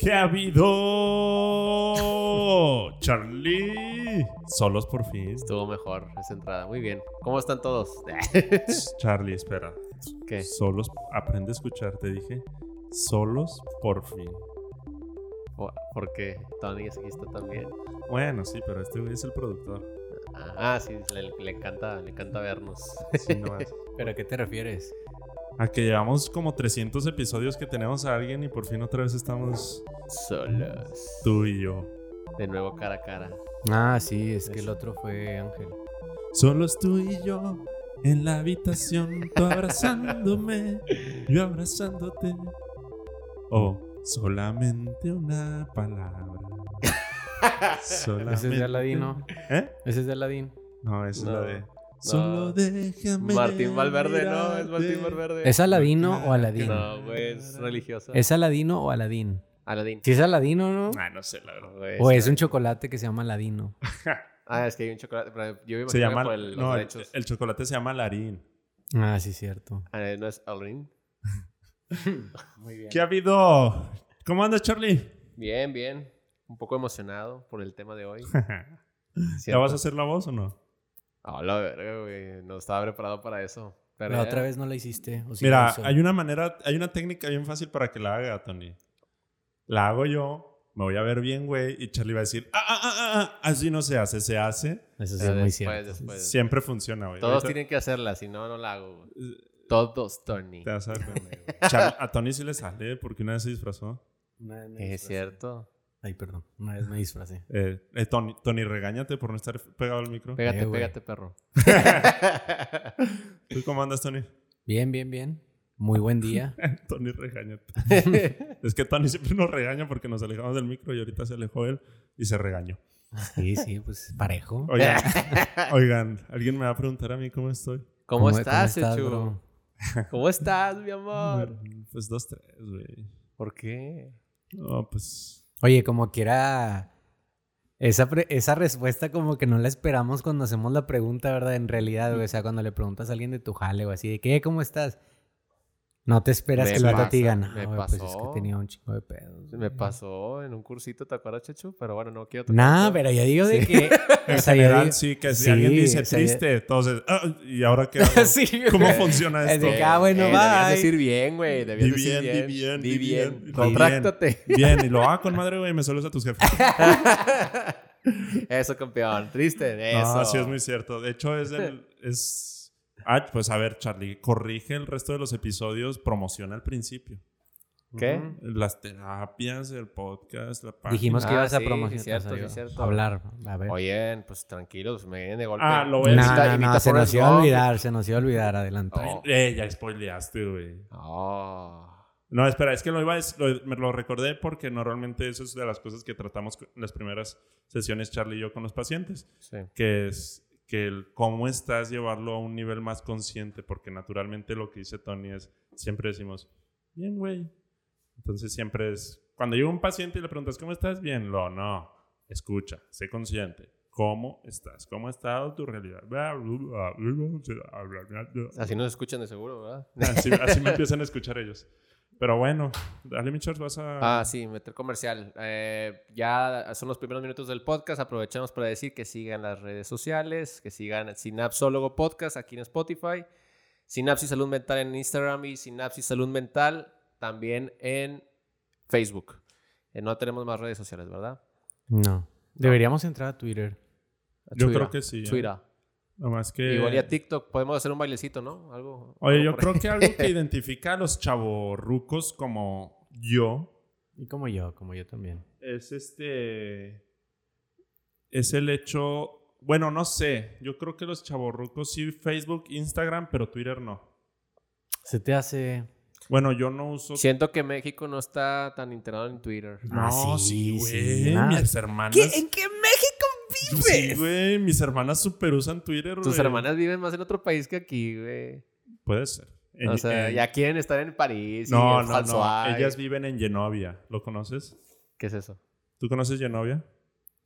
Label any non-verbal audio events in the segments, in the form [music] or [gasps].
¿Qué ha habido? Charlie. Solos por fin. Estuvo mejor esa entrada. Muy bien. ¿Cómo están todos? Charlie, espera. ¿Qué? Solos, aprende a escuchar, te dije. Solos por fin. ¿Por qué? Tony aquí está también. Bueno, sí, pero este es el productor. Ah, sí, le, le encanta, le encanta vernos. Sí, no. [laughs] ¿Pero a qué te refieres? A que llevamos como 300 episodios que tenemos a alguien y por fin otra vez estamos Solos. tú y yo. De nuevo cara a cara. Ah, sí, es que el otro fue Ángel. Solos tú y yo en la habitación, tú abrazándome, yo abrazándote. Oh, solamente una palabra. Solamente. [laughs] Ese es de Aladino. ¿Eh? Ese es de Aladín. No, esa No, es la de. No. Solo déjame. Martín Valverde, no, es Martín. Valverde. ¿Es Aladino o Aladín? No, güey, es religioso. ¿Es Aladino o Aladín? Aladín. Si es Aladino, ¿no? Ah, no sé, la verdad. Güey, O es sí. un chocolate que se llama Aladino. [laughs] Ah, es que hay un chocolate. pero Yo me Se imagino llama. por el- los no, el, derechos. el chocolate se llama Larín. Ah, sí, cierto. Ah, ¿No es Aladín? [laughs] Muy bien. ¿Qué ha habido? ¿Cómo andas, Charlie? Bien, bien. Un poco emocionado por el tema de hoy. [laughs] ¿Ya vas a hacer la voz o no? Ah, la verga, güey. No estaba preparado para eso. Pero La otra vez no la hiciste. ¿o sí la Mira, hay una manera, hay una técnica bien fácil para que la haga, Tony. La hago yo, me voy a ver bien, güey, y Charlie va a decir, ah, ah, ah, ah, ah, así no se hace, se hace. Eso sí es muy cierto. después. Siempre funciona, güey. Todos Ahorita tienen que hacerla, si no, no la hago. güey. Eh, Todos, Tony. Te vas a güey. Char- a Tony sí le sale porque una vez se disfrazó. Es cierto. Ay, perdón. Una vez me disfracé. [laughs] Eh, eh, Tony, Tony, regáñate por no estar pegado al micro. Pégate, Eh, pégate, perro. [laughs] ¿Tú cómo andas, Tony? Bien, bien, bien. Muy buen día. [laughs] Tony, regáñate. es que Tony siempre nos regaña porque nos alejamos del micro y ahorita se alejó él y se regañó. Sí, sí, pues parejo. Oigan, oigan, alguien me va a preguntar a mí cómo estoy. ¿Cómo, estás, bro? ¿Cómo estás, mi amor? Pues dos, tres, güey. ¿Por qué? No, pues. Oye, como quiera. Esa, pre- esa respuesta como que no la esperamos cuando hacemos la pregunta, ¿verdad? En realidad. O sea, cuando le preguntas a alguien de tu jale o así, de ¿qué? ¿Cómo estás? No te esperas Me que el vato te diga, no, me güey, pues es que pasó. tenía un chingo de pedos. Me güey". pasó en un cursito, ¿te acuerdas, Chechu? Pero bueno, no quiero tocar Nah, pero yo digo de Sí. que. [laughs] En o sea, yo general, digo- sí, que si sí, alguien dice o sea, triste, entonces. "Ah, ¿Y ahora qué [laughs] hago? Sí, ¿Cómo güey. funciona Es esto? de que, ah, bueno, Eh, debías decir bien, güey. Debías Di decir bien, bien. di bien, Di bien. Contráctate. Bien, y lo hago con madre, güey, me sueles a tus jefes. [laughs] Eso, campeón. Triste. Eso. No, sí es muy cierto. De hecho, es el. Es... Ah, pues a ver, Charlie, corrige el resto de los episodios, promociona al principio. ¿Qué? Ujú. Las terapias, el podcast, la página. Dijimos que Ah, ibas a sí, promocionar. sí, cierto, sí, cierto. Hablar. A ver. Oye, pues tranquilos, me vienen de golpe. Ah, lo voy a No, decir. no, Invita- no, invita se a nos iba a olvidar, se nos iba a olvidar, adelante. Oh. Eh, ya spoileaste, güey. Oh. No, espera, es que lo iba a, lo- me lo recordé porque normalmente eso es de las cosas que tratamos en las primeras sesiones, Charlie y yo, con los pacientes, Sí. que es que el cómo estás llevarlo a un nivel más consciente, porque naturalmente lo que dice Tony es, siempre decimos, bien, güey. Entonces siempre es, cuando llega un paciente y le preguntas, ¿cómo estás? Bien, lo, no, escucha, sé consciente. ¿Cómo estás? ¿Cómo ha estado tu realidad? Así nos escuchan de seguro, ¿verdad? Así, así me empiezan a escuchar ellos. Pero bueno, dale, Michos, vas a... Ah, sí, meter comercial. Eh, ya son los primeros minutos del podcast. Aprovechamos para decir que sigan las redes sociales, que sigan Sinapsólogo Podcast aquí en Spotify, Sinapsis Salud Mental en Instagram y Sinapsis Salud Mental también en Facebook. Eh, no tenemos más redes sociales, ¿verdad? No. Deberíamos entrar a Twitter. Yo Twitter. creo que sí. ¿eh? Twitter. Nomás que... Igual y a TikTok podemos hacer un bailecito, ¿no? Algo. Oye, algo yo creo ahí. que algo que [laughs] identifica a los chavorrucos como yo Y como yo, como yo también. es este. Es el hecho. Bueno, no sé. Yo creo que los chavorrucos sí, Facebook, Instagram, pero Twitter no. Se te hace. Bueno, yo no uso. Siento que México no está tan integrado en Twitter. No, Ah, sí, sí, güey. sí. Mis hermanas. qué México Sí, güey. Mis hermanas super usan Twitter, Tus güey. hermanas viven más en otro país que aquí, güey. Puede ser. En- O sea, en- ya quieren estar en París. y No, en no, no. Ellas viven en Genovia. ¿Lo conoces? ¿Qué es eso? ¿Tú conoces Genovia?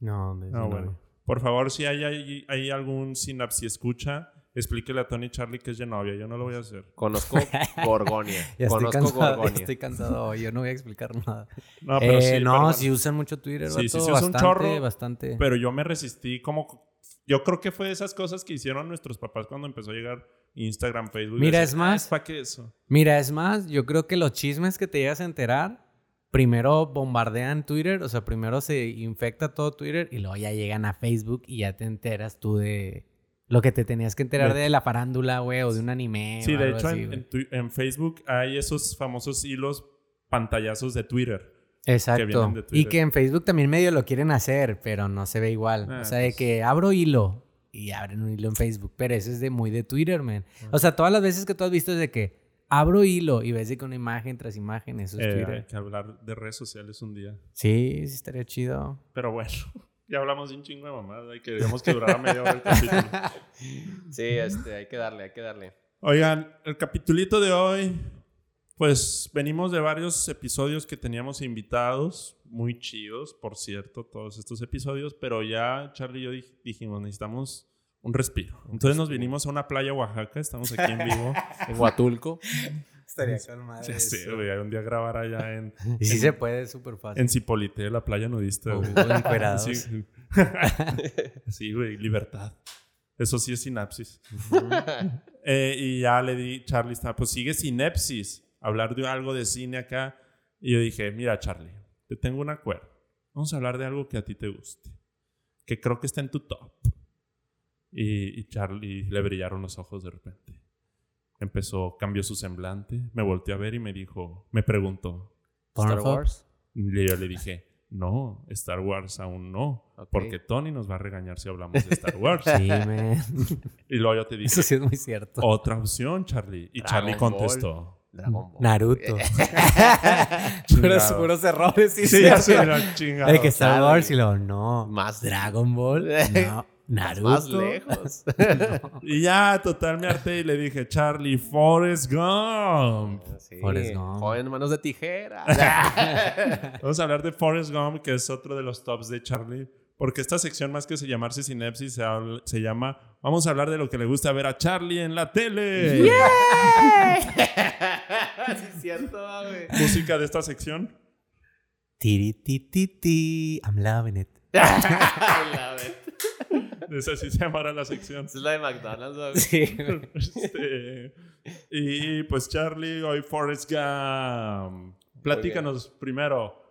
No, de- Ah, no, bueno. Por favor, si hay, hay, hay algún sinapsi escucha explíquele a Tony Charlie que es Genovia. Yo no lo voy a hacer. Conozco [laughs] Gorgonia. [laughs] Ya estoy Conozco cansado, ya Gorgonia. estoy cansado hoy, yo no voy a explicar nada. No, pero Eh, sí, no, si usan mucho Twitter, Sí, vato, sí, se usa un bastante, chorro, bastante. Pero yo me resistí como... Yo creo que fue de esas cosas que hicieron nuestros papás cuando empezó a llegar Instagram, Facebook. Mira, es más- "Ah, ¿Para qué eso? Mira, es más, yo creo que los chismes que te llegas a enterar, primero bombardean Twitter, o sea, primero se infecta todo Twitter y luego ya llegan a Facebook y ya te enteras tú de lo que te tenías que enterar De- de, la farándula, güey, o de un anime. Sí, o de algo hecho, así, en, Facebook hay esos famosos hilos pantallazos de Twitter. Exacto. vienen de Y Twitter. que en Facebook también medio lo quieren hacer, pero no se ve igual. Ah, o sea, de pues. que abro hilo y abren un hilo en Facebook, pero eso es de muy de Twitter, man. O sea, todas las veces que tú has visto es de que abro hilo y ves de que una imagen tras imagen, eso es Eh, Twitter. hay que hablar de redes sociales un día. Sí, sí estaría chido. Pero bueno, ya hablamos de un chingo de mamadas y queríamos que durara media hora el capítulo. [laughs] Sí, este, hay que darle, hay que darle. Oigan, el capitulito de hoy, pues venimos de varios episodios que teníamos invitados, muy chidos, por cierto, todos estos episodios, pero ya Charlie y yo dij- dijimos, necesitamos un respiro. Entonces nos vinimos a una playa Oaxaca, estamos aquí en vivo. [laughs] En Huatulco. Estaría con madre. Ya sé, güey, un día grabar allá [laughs] en, Y sí se puede, súper fácil. en Cipolite, la playa nudista. O encuerados. Sí. [laughs] Sí, güey, libertad. Eso sí es sinapsis. [laughs] Eh, y ya le di, Charlie está, pues sigue sinapsis, hablar de algo de cine acá. Y yo dije, mira, Charlie, te tengo un acuerdo. Vamos a hablar de algo que a ti te guste, que creo que está en tu top. Y, y Charlie le brillaron los ojos de repente. Empezó, cambió su semblante, me volteó a ver y me dijo, me preguntó. Star. Wars. Y yo le dije, no, Star Wars aún no, porque Tony nos va a regañar si hablamos de Star Wars. [laughs] Sí, man. [laughs] Y luego yo te dije, Eso sí es muy cierto. otra opción, Charlie. Y Dragon Charlie Ball. contestó. Dragon Ball. Naruto. [laughs] puros, puros errores, sí, Sí, sí. De que Star. Wars y luego, no. Más Dragon Ball. No. Naruto. Más lejos. [laughs] [laughs] Y ya, total, me harté y le dije, Charlie, Forrest Gump. Sí, Forrest Gump. Joven manos de tijera. [laughs] Vamos a hablar de Forrest Gump, que es otro de los tops de Charlie. Porque esta sección, más que se llamarse Sinapsis, se, habla- se llama Vamos a hablar de lo que le gusta ver a Charlie en la tele. sí, es cierto, güey. Música de esta sección. Tiri, ti, ti, ti. I'm loving it. La de- Esa sí se llamará la sección. Es la de McDonald's. Sí. [laughs] Este, y pues Charlie, hoy Forrest Gump. Platícanos primero.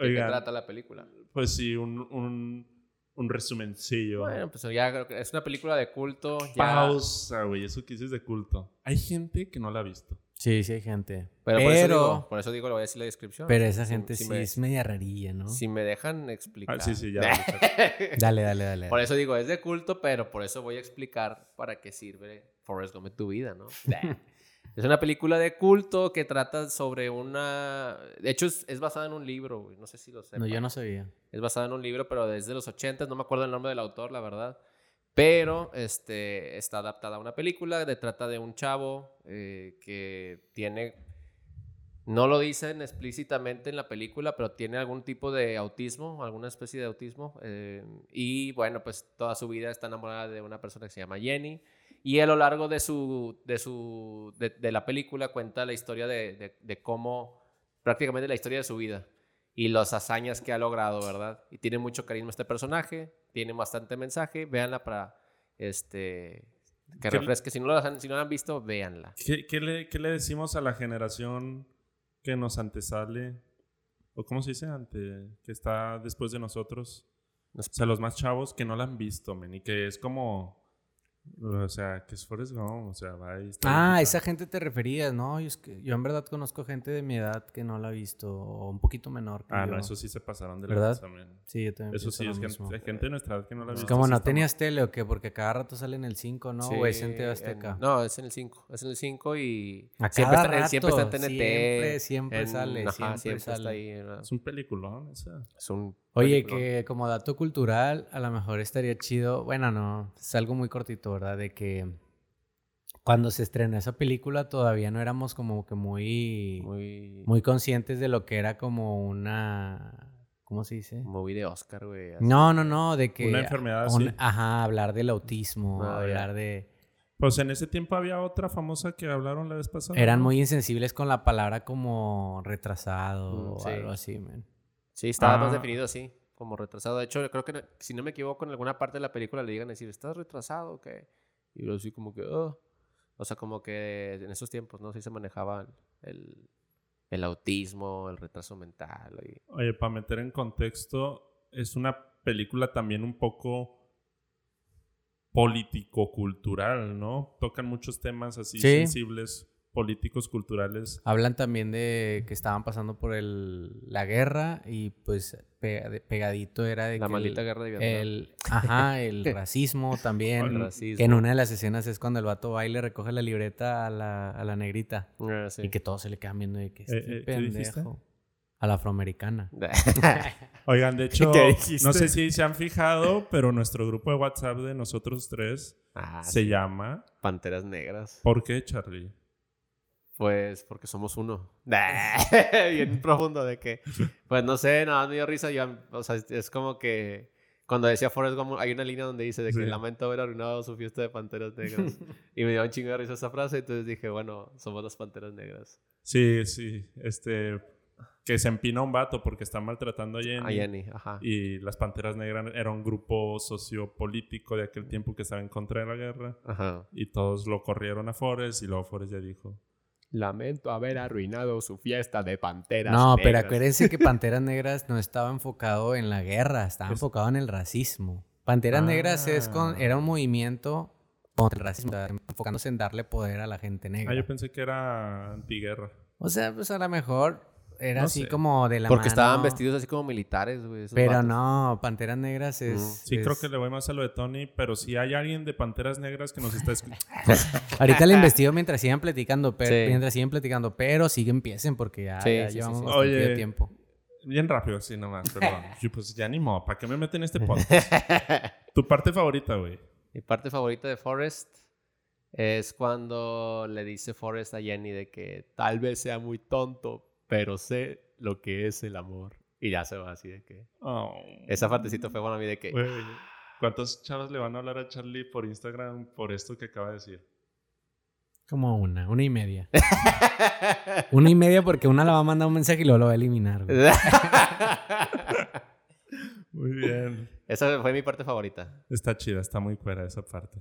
¿De qué trata la película? pues sí, un, un, un resumencillo. Bueno, pues ya creo que es una película de culto. Ya, Pausa, güey. Eso que dices de culto. Hay gente que no la ha visto. Sí, sí hay gente. Pero, Pero, por, eso digo, por eso digo, le voy a decir la descripción. pero esa gente si sí me- es media rarilla, ¿no? Si me dejan explicar. Ah, sí, sí, ya. [laughs] Dale, dale, dale. Por eso digo, es de culto, pero por eso voy a explicar para qué sirve Forrest Gump en tu vida, ¿no? [laughs] es una película de culto que trata sobre una... De hecho, es, es basada en un libro, güey. No sé si lo sé. No, yo no sabía. Es basada en un libro, pero desde los 80, no me acuerdo el nombre del autor, la verdad. Pero este, está adaptada a una película. De, trata de un chavo eh, que tiene... No lo dicen explícitamente en la película, pero tiene algún tipo de autismo, alguna especie de autismo. eh, y bueno, pues toda su vida está enamorada de una persona que se llama Jenny. Y a lo largo de su, de su, de, de la película cuenta la historia de, de- de cómo, prácticamente la historia de su vida y las hazañas que ha logrado, ¿verdad? Y tiene mucho carisma este personaje, tiene bastante mensaje, véanla para, este, que ¿Qué- refresque. Si no, la han, si no la han visto, véanla. ¿Qué, qué le, qué le decimos a la generación que nos antesale? ¿O cómo se dice? Ante, que está después de nosotros. Nos- O sea, los más chavos que no la han visto, men. Y que es como... O sea, que es Forrest Gump. O sea, va y está Ah, esa está. gente te referías, ¿no? Yo, es que, yo en verdad conozco gente de mi edad que no la ha visto, o un poquito menor que Ah, yo. no, eso sí se pasaron de ¿Verdad? lanza, men. Sí, yo también Eso sí, lo es mismo. gente, hay gente de nuestra edad que no la ha Es visto. como sí no está tenías tele o qué, porque cada rato sale en el 5, ¿no? Sí, o es en TV Azteca. en- no, es en el 5. Es en el 5 y A siempre, cada está, rato, siempre está en TNT. Siempre, siempre en- sale, ajá, siempre, está sale. ahí. ¿verdad? Es un peliculón, esa. Es un Oye, peliculón. que como dato cultural, a lo mejor estaría chido, bueno, no, es algo muy cortito, ¿verdad? De que cuando se estrenó esa película todavía no éramos como que muy, muy, Muy... conscientes de lo que era como una, ¿cómo se dice? Movie de Oscar, güey. No, no, no, de que... Una enfermedad un- así. Ajá, hablar del autismo, Ah, ya. hablar de... Pues en ese tiempo había otra famosa que hablaron la vez pasada. Eran ¿no? muy insensibles con la palabra como retrasado Mm, o sí. algo así, man. Sí, estaba más Ah. definido así, como retrasado. De hecho, creo que, si no me equivoco, en alguna parte de la película le digan decir, ¿estás retrasado o qué? Y yo así como que, "Oh". O sea, como que en esos tiempos, ¿no? Sí se manejaba el, el autismo, el retraso mental. y- Oye, para meter en contexto, es una película también un poco político-cultural, ¿no? Tocan muchos temas así Sí. sensibles, políticos, culturales. Hablan también de que estaban pasando por el, la guerra y pues pegadito era de La que maldita el, guerra de Vietnam. el- ajá, el [laughs] racismo El también. racismo. Que en una de las escenas es cuando el vato va y le recoge la libreta a la, a la negrita. Ah, sí. Y que todos se le quedan viendo de que este eh, ¿qué dijiste? pendejo. A la afroamericana. [laughs] [laughs] Oigan, de hecho, no sé si se han fijado, pero nuestro grupo de WhatsApp de nosotros tres Ah, se sí. llama Panteras negras. ¿Por qué, Charlie? Pues porque somos uno. [laughs] Bien profundo de que. Pues no sé, nada, me dio risa. Yo, o sea, es como que. Cuando decía Forrest Gump, hay una línea donde dice de que Sí. lamento haber arruinado su fiesta de panteras negras. [laughs] y me dio un chingo de risa esa frase. Entonces dije, bueno, somos las panteras negras. Sí, sí, este, que se empina un vato porque está maltratando a Jenny. A Jenny, ajá. Y las Panteras Negras era un grupo sociopolítico de aquel tiempo que estaba en contra de la guerra. Ajá. Y todos lo corrieron a Forrest y luego Forrest ya dijo, Lamento haber arruinado su fiesta de panteras No, pero acuérdense que [laughs] Panteras Negras no estaba enfocado en la guerra, estaba Es- enfocado en el racismo. Panteras Negras es con, Ah. era un movimiento contra el racismo, enfocándose en darle poder a la gente negra. ah, yo pensé que era antiguerra. O sea, pues a lo mejor era No así sé. como de la Porque estaban vestidos así como militares, güey. Pero vatos. no, Panteras Negras es... Mm. Sí, creo que le voy más a lo de Tony, pero si hay alguien de Panteras Negras que nos está escuchando. [laughs] Ahorita le investigo mientras sigan platicando, pero, Sí. mientras siguen platicando, pero sí que empiecen porque ya, Sí, ya sí, sí, llevamos bastante Oye. tiempo. Bien rápido, sí, nomás, perdón. [laughs] Yo, pues ya ni modo, ¿para qué me meten en este podcast? [laughs] tu parte favorita, güey. Mi parte favorita de Forrest es cuando le dice Forrest a Jenny de que tal vez sea muy tonto, pero sé lo que es el amor. Y ya se va así de que... Oh. Esa partecita fue buena a mí de que... Güey, [gasps] ¿Cuántos chavos le van a hablar a Charlie por Instagram por esto que acaba de decir? Como una, una y media. Una y media porque una la va a mandar un mensaje y luego lo va a eliminar. [laughs] Muy bien. Esa fue mi parte favorita. Está chida, está muy fuera esa parte.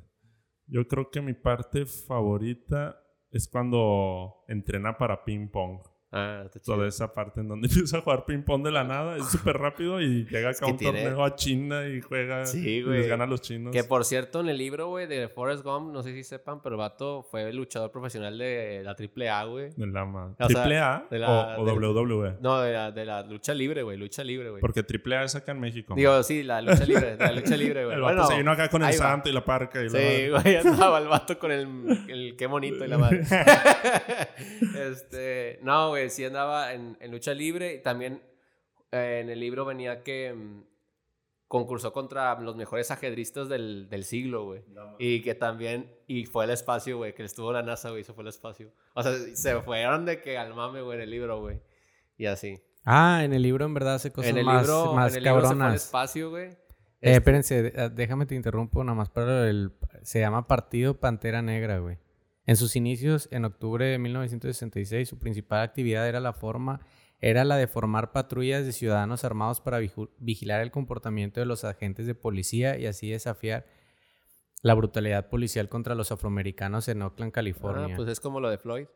Yo creo que mi parte favorita es cuando entrena para ping pong. Ah, está chido. Toda esa parte en donde [laughs] empieza a jugar ping pong de la nada es súper rápido y [laughs] llega acá un tiene- torneo a China y juega Sí, y les gana a los chinos. Que por cierto, en el libro, güey, de Forrest Gump, no sé si sepan, pero el vato fue el luchador profesional de la AAA, güey. De la ma- O sea, ¿Triple A de la- o, o WWE? No, de la, de la lucha libre, güey, lucha libre, güey. Porque Triple A es acá en México. Digo, sí, la lucha libre, la lucha libre, güey. [laughs] el vato Bueno, se vino acá con el santo y la parca y la Sí, güey, andaba el vato con el, el qué bonito y la madre. este, no, güey, sí andaba en, en lucha libre y también eh, en el libro venía que mm, concursó contra los mejores ajedristas del, del siglo, güey. Y que también, y fue al espacio, güey, que estuvo la NASA, güey, se fue al espacio. O sea, se fueron de que al mame, güey, en el libro, güey. Y así. Ah, en el libro en verdad hace cosas en el más, libro, más en el libro se fue al cabronas. espacio, güey. Eh, espérense, ah, déjame te interrumpo nada más para el... Se llama Partido Pantera Negra, güey. En sus inicios, en octubre de 1966, su principal actividad era la forma... Era la de formar patrullas de ciudadanos armados para vigilar el comportamiento de los agentes de policía y así desafiar la brutalidad policial contra los afroamericanos en Oakland, ah, California. pues es como lo de Floyd.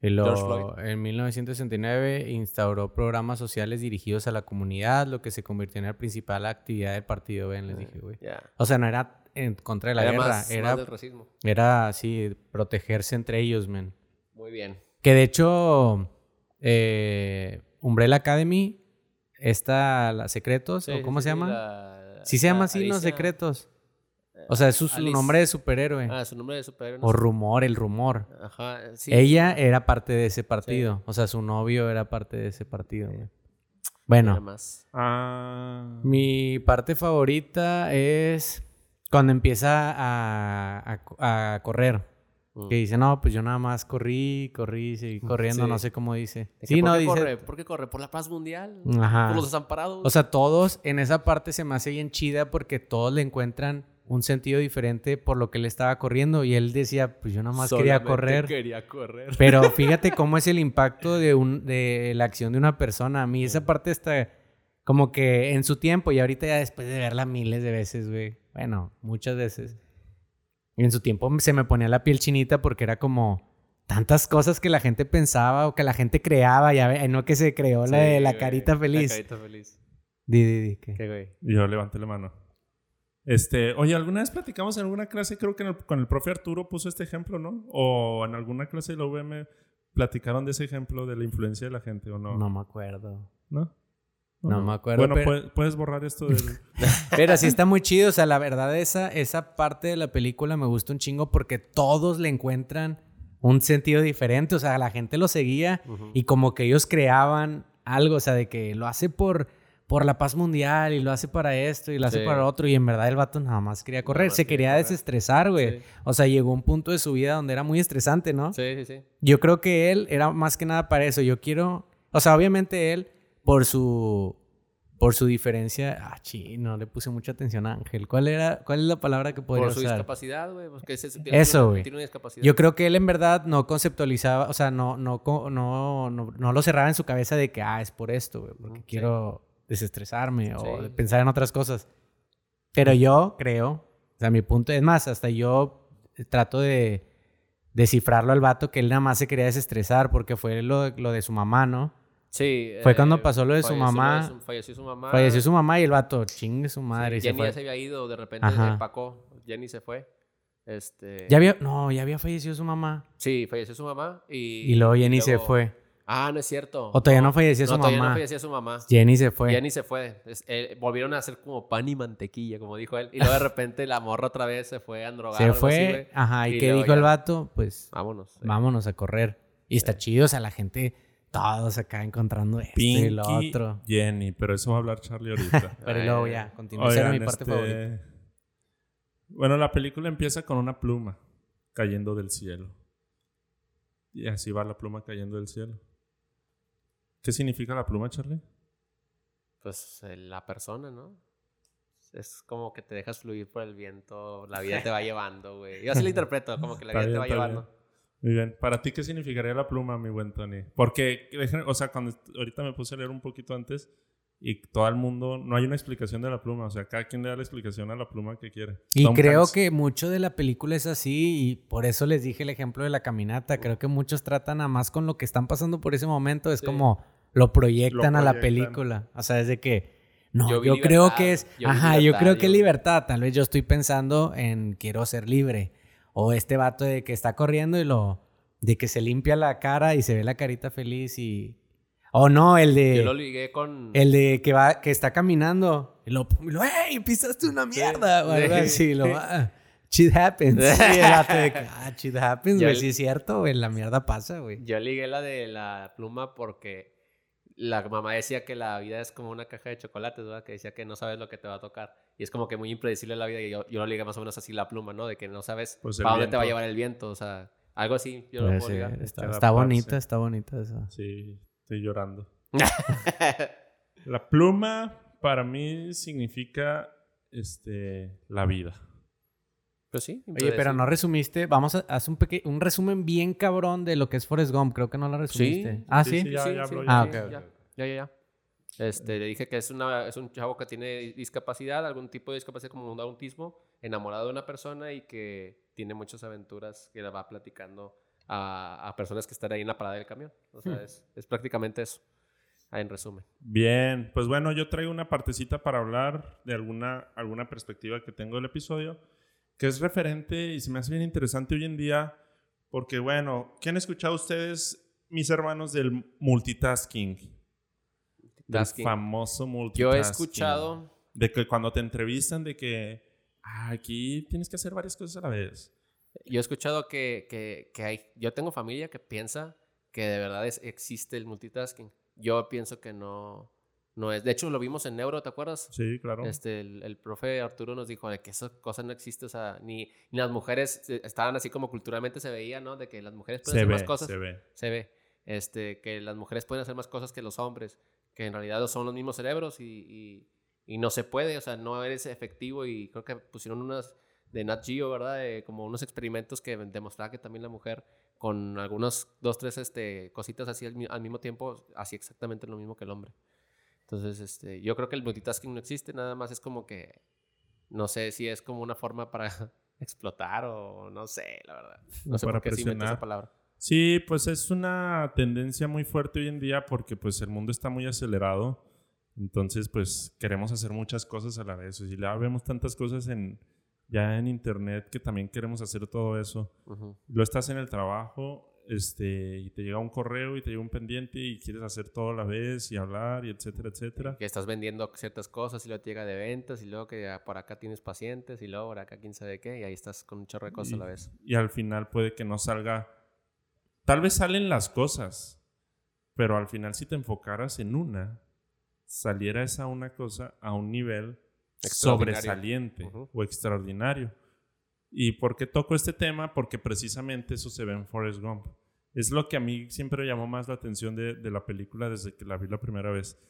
Y luego, George Floyd. en 1969 instauró programas sociales dirigidos a la comunidad, lo que se convirtió en la principal actividad del partido. Ven, les dije, güey. O sea, no era en contra de la Era guerra, más, era, más del racismo. era así, protegerse entre ellos, men. Muy bien. Que de hecho, eh, Umbrella Academy, esta, la Secretos, ¿o cómo se llama? la- Sí se llama la así, los Alicia- Secretos. O sea, es su, nombre de superhéroe. Ah, su nombre de superhéroe. no o sé. rumor, el rumor. Ajá, sí. Ella era parte de ese partido. O sea, su novio era parte de ese partido. güey. Nada Bueno, más. Ah. mi parte favorita es cuando empieza a, a- a correr. Mm. Que dice, no, pues yo nada más corrí, corrí, seguí corriendo, Sí. no sé cómo dice. ¿De que Sí, ¿por no, qué dice. corre? ¿Por qué corre? ¿Por la paz mundial? Ajá. ¿Por los desamparados? O sea, todos en esa parte se me hace bien chida porque todos le encuentran un sentido diferente por lo que él estaba corriendo y él decía, pues yo nada más quería correr. Quería correr. Pero [laughs] fíjate cómo es el impacto de, un, de la acción de una persona. A mí esa parte está como que en su tiempo y ahorita ya después de verla miles de veces, güey. Bueno, muchas veces. En su tiempo se me ponía la piel chinita porque era como tantas cosas que la gente pensaba o que la gente creaba. Ya ve, no que se creó la de la Sí, carita feliz. La carita feliz. Di, di, di, ¿qué? ¿Qué, güey? Yo levanté la mano. Este, oye, alguna vez platicamos en alguna clase, creo que en el- con el profe Arturo puso este ejemplo, ¿no? O en alguna clase de la UVM platicaron de ese ejemplo de la influencia de la gente, ¿o no? No me acuerdo. ¿No? No me acuerdo, Bueno, pero- puedes, puedes borrar esto del... [laughs] Pero sí está muy chido. O sea, la verdad, esa, esa parte de la película me gusta un chingo porque todos le encuentran un sentido diferente. O sea, la gente lo seguía Ujú. y como que ellos creaban algo. O sea, de que lo hace por, por la paz mundial y lo hace para esto y lo hace Sí. para otro. Y en verdad el vato nada más quería correr. más Se quería quería correr. desestresar, güey. Sí. O sea, llegó un punto de su vida donde era muy estresante, ¿no? Sí, sí, sí. Yo creo que él era más que nada para eso. Yo quiero, o sea, obviamente él por su por su diferencia, ah, chi, no le puse mucha atención a Ángel. ¿Cuál era cuál es la palabra que podría Por su usar? discapacidad, güey. Pues que ese- tiene Eso, una- güey. Tiene una discapacidad. Yo creo que él en verdad no conceptualizaba, o sea, no no no no, no lo cerraba en su cabeza de que ah, es por esto, güey, porque sí. quiero desestresarme o Sí. de pensar en otras cosas. Pero yo creo, o sea, mi punto es más, hasta yo trato de descifrarlo al vato que él nada más se quería desestresar porque fue lo, lo de su mamá, ¿no? Sí. Fue cuando pasó lo de su falleció mamá. su- falleció su mamá. Falleció su mamá y el vato, chingue su madre. y se Jenny fue. ya se había ido, de repente Ajá. empacó. Jenny se fue. Este... Ya había, no, ya había fallecido su mamá. Sí, falleció su mamá y... Y luego Jenny se luego- fue. Ah, no es cierto. O todavía no falleció su todavía mamá. no fallecía su mamá. Jenny se fue. Jenny se fue. Es- eh, volvieron a hacer como pan y mantequilla, como dijo él. Y luego de [laughs] repente la morra otra vez se fue a drogar. se así, fue. Ajá. ¿Y, Y qué dijo el vato? Pues Vámonos. sí. vámonos a correr. Y está chido, o sea, la gente, todos acá encontrando esto y lo otro. Jenny, pero eso va a hablar Charlie ahorita. [laughs] Pero luego ya, continúa. Esa era mi parte este, favorita. Bueno, la película empieza con una pluma cayendo del cielo. Y así va la pluma cayendo del cielo. ¿Qué significa la pluma, Charlie? Pues eh, la persona, ¿no? Es como que te dejas fluir por el viento, la vida te va [laughs] llevando, güey. Yo así lo interpreto, como que la vida te va llevando. Muy bien. ¿Para ti qué significaría la pluma, mi buen Tony? Porque, o sea, cuando ahorita me puse a leer un poquito antes y todo el mundo, no hay una explicación de la pluma. O sea, cada quien le da la explicación a la pluma que quiere. Y Tom creo Hanks- que mucho de la película es así y por eso les dije el ejemplo de la caminata. Creo que muchos tratan a más con lo que están pasando por ese momento. Es Sí. como lo proyectan Lo a la proyectan. película. O sea, es de que... No, Yo yo, creo que es... yo Ajá, yo libertad, creo que yo es libertad. Tal vez yo estoy pensando en quiero ser libre. O este vato de que está corriendo y lo... De que se limpia la cara y se ve la carita feliz y... O no, el de... Yo lo ligué con... El de que va, que está caminando. Y lo, y lo ¡Ey! Pisaste una mierda. algo Sí. así. y Lo, ah, shit happens. [laughs] Y el vato de que, ah, shit happens, güey. Sí es cierto, güey. La mierda pasa, güey. Yo ligué la de la pluma porque la mamá decía que la vida es como una caja de chocolates, ¿verdad? Que decía que no sabes lo que te va a tocar. Y es como que muy impredecible la vida. Y yo, yo lo ligué más o menos así la pluma, ¿no? De que no sabes Pues para dónde te va a llevar el viento. O sea, algo así. Yo lo puedo ligar. está, está bonita, está bonita esa. Sí, estoy llorando. [laughs] La pluma para mí significa este, la vida. Pues sí. Oye, pero no resumiste. Vamos a hacer un, peque- un resumen bien cabrón de lo que es Forrest Gump. Creo que no lo resumiste. Sí, ah, sí, sí. sí, ya, ya habló, ya. Ah, ya, ya, ya, ya. Este, le dije que es, una, es un chavo que tiene discapacidad, algún tipo de discapacidad como un autismo, enamorado de una persona y que tiene muchas aventuras que la va platicando a, a personas que están ahí en la parada del camión. O sea, es, es prácticamente eso, ah, en resumen. Bien, pues bueno, yo traigo una partecita para hablar de alguna, alguna perspectiva que tengo del episodio, que es referente y se me hace bien interesante hoy en día, porque bueno, ¿qué han escuchado ustedes, mis hermanos, del multitasking? Del Tasking. famoso multitasking. Yo he escuchado, De que cuando te entrevistan, de que "Ah, aquí tienes que hacer varias cosas a la vez. yo he escuchado que, que, que hay, yo tengo familia que piensa que de verdad es- existe el multitasking. Yo pienso que no, no es. De hecho, lo vimos en Neuro, ¿te acuerdas? Sí, claro. Este, el, el profe Arturo nos dijo de que esa cosa no existe, o sea, ni, ni las mujeres eh, estaban así como culturalmente se veía, ¿no? De que las mujeres pueden se hacer ve, más cosas. se ve. Se ve. Este, que las mujeres pueden hacer más cosas que los hombres, que en realidad son los mismos cerebros y, y, y no se puede, o sea, no eres efectivo y creo que pusieron unas de Nat Geo, ¿verdad? como unos experimentos que demostraba que también la mujer con algunos dos, tres este, cositas así al, mismo tiempo hacía exactamente lo mismo que el hombre. Entonces, este, yo creo que el multitasking no existe, nada más es como que, no sé si es como una forma para [laughs] explotar o no sé, la verdad. No sé para por qué presionar. esa palabra. Sí, pues es una tendencia muy fuerte hoy en día porque pues el mundo está muy acelerado. Entonces, pues queremos hacer muchas cosas a la vez. Y ya vemos tantas cosas en, ya en internet que también queremos hacer todo eso. Lo estás en el trabajo este, y te llega un correo y te llega un pendiente y quieres hacer todo a la vez y hablar y etcétera, etcétera. Que estás vendiendo ciertas cosas y luego te llega de ventas y luego que por acá tienes pacientes y luego por acá quién sabe qué y ahí estás con un chorro de cosas a la vez. Y al final puede que no salga, tal vez salen las cosas, pero al final si te enfocaras en una, saliera esa una cosa a un nivel sobresaliente o extraordinario. ¿Y por qué toco este tema? Porque precisamente eso se ve en Forrest Gump. Es lo que a mí siempre llamó más la atención de, de, la película desde que la vi la primera vez.